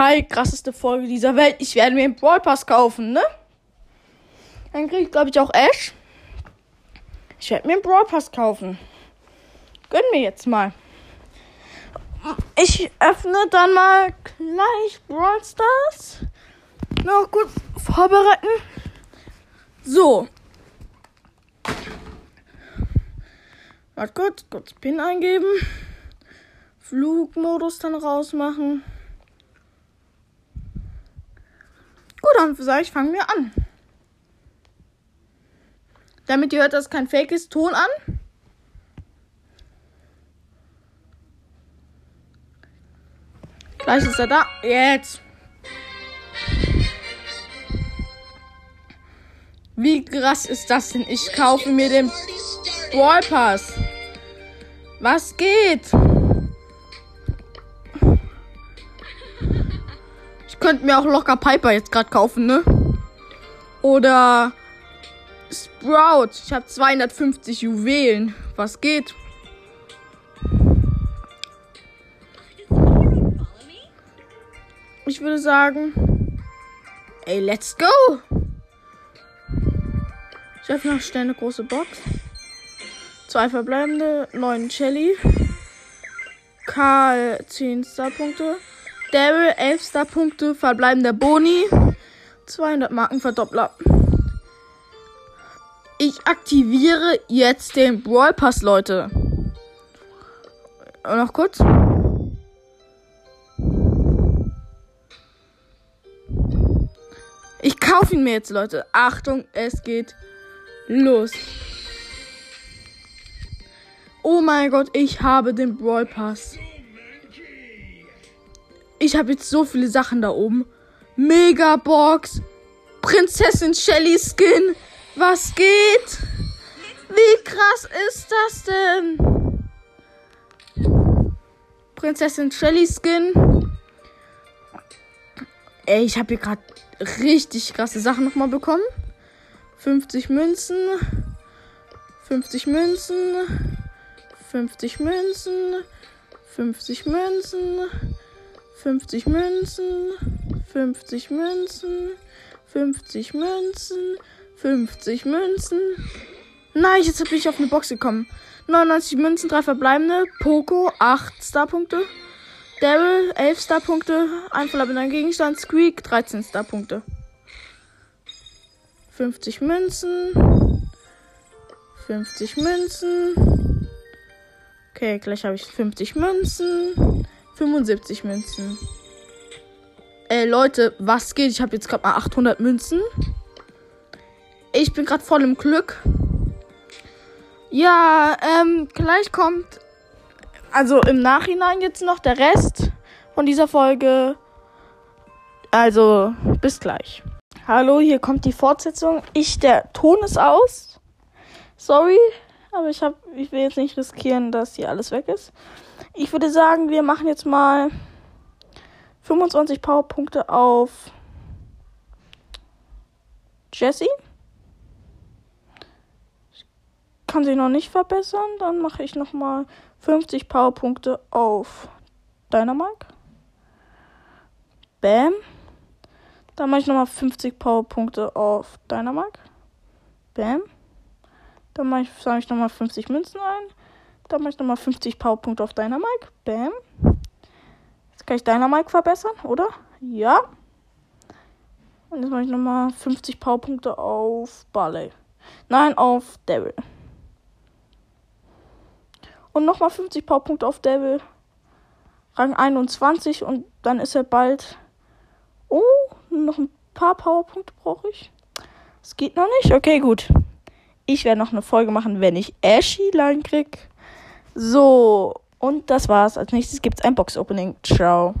Kai, krasseste Folge dieser Welt. Ich werde mir einen Brawl Pass kaufen, ne? Dann kriege ich, glaube ich, auch Ash. Ich werde mir einen Brawl Pass kaufen. Gönn mir jetzt mal. Ich öffne dann mal gleich Brawl Stars. Noch kurz vorbereiten. So. Warte kurz, kurz PIN eingeben. Flugmodus dann rausmachen. Dann sage ich, fangen wir an. Damit ihr hört, dass kein Fake ist, Ton an. Gleich ist er da. Jetzt. Wie krass ist das denn? Ich kaufe mir den Brawl Pass. Was geht? Ich könnte mir auch locker Piper jetzt gerade kaufen, ne? Oder Sprout. Ich habe 250 Juwelen. Was geht? Ich würde sagen, ey, let's go. Ich öffne noch schnell eine große Box. Zwei verbleibende, neun Shelly. Karl 10 Starpunkte. Daryl 11 Starpunkte, verbleibender Boni. 200 Marken Verdoppler. Ich aktiviere jetzt den Brawl Pass, Leute. Noch kurz. Ich kaufe ihn mir jetzt, Leute. Achtung, es geht los. Oh mein Gott, ich habe den Brawl Pass. Ich habe jetzt so viele Sachen da oben. Megabox, Prinzessin Shelly Skin. Was geht? Wie krass ist das denn? Prinzessin Shelly Skin. Ey, ich habe hier gerade richtig krasse Sachen nochmal bekommen. 50 Münzen. 50 Münzen. 50 Münzen. 50 Münzen. 50 Münzen. 50 Münzen. 50 Münzen. 50 Münzen. Nein, jetzt bin ich auf eine Box gekommen. 99 Münzen, 3 verbleibende. Poco, 8 Starpunkte. Daryl, 11 Starpunkte. Ein verbleibender Gegenstand. Squeak, 13 Starpunkte. 50 Münzen. 50 Münzen. Okay, gleich habe ich 50 Münzen. 75 Münzen. Ey, Leute, was geht? Ich habe jetzt gerade mal 800 Münzen. Ich bin gerade voll im Glück. Ja, ähm, gleich kommt, also im Nachhinein jetzt noch der Rest von dieser Folge. Also, bis gleich. Hallo, hier kommt die Fortsetzung. Ich, der Ton ist aus. Sorry, aber ich hab, ich will jetzt nicht riskieren, dass hier alles weg ist. Ich würde sagen, wir machen jetzt mal 25 Powerpunkte auf Jesse. Kann sich noch nicht verbessern. Dann mache ich noch mal 50 Powerpunkte auf Dynamite. Bam. Dann mache ich noch mal 50 Powerpunkte auf Dynamite. Bam. Dann mache ich, sage ich noch mal 50 Münzen ein. Dann mache ich noch mal 50 Powerpunkte auf Dynamite. Bam. Jetzt kann ich Dynamite verbessern, oder? Ja. Und jetzt mache ich noch mal 50 Powerpunkte auf Barley. Nein, auf Devil. Und nochmal 50 Powerpunkte auf Devil. Rang 21 und dann ist er bald. Oh, noch ein paar Powerpunkte brauche ich. Es geht noch nicht. Okay, gut. Ich werde noch eine Folge machen, wenn ich Ashy Line krieg. So, und das war's. Als nächstes gibt's ein Box Opening. Ciao.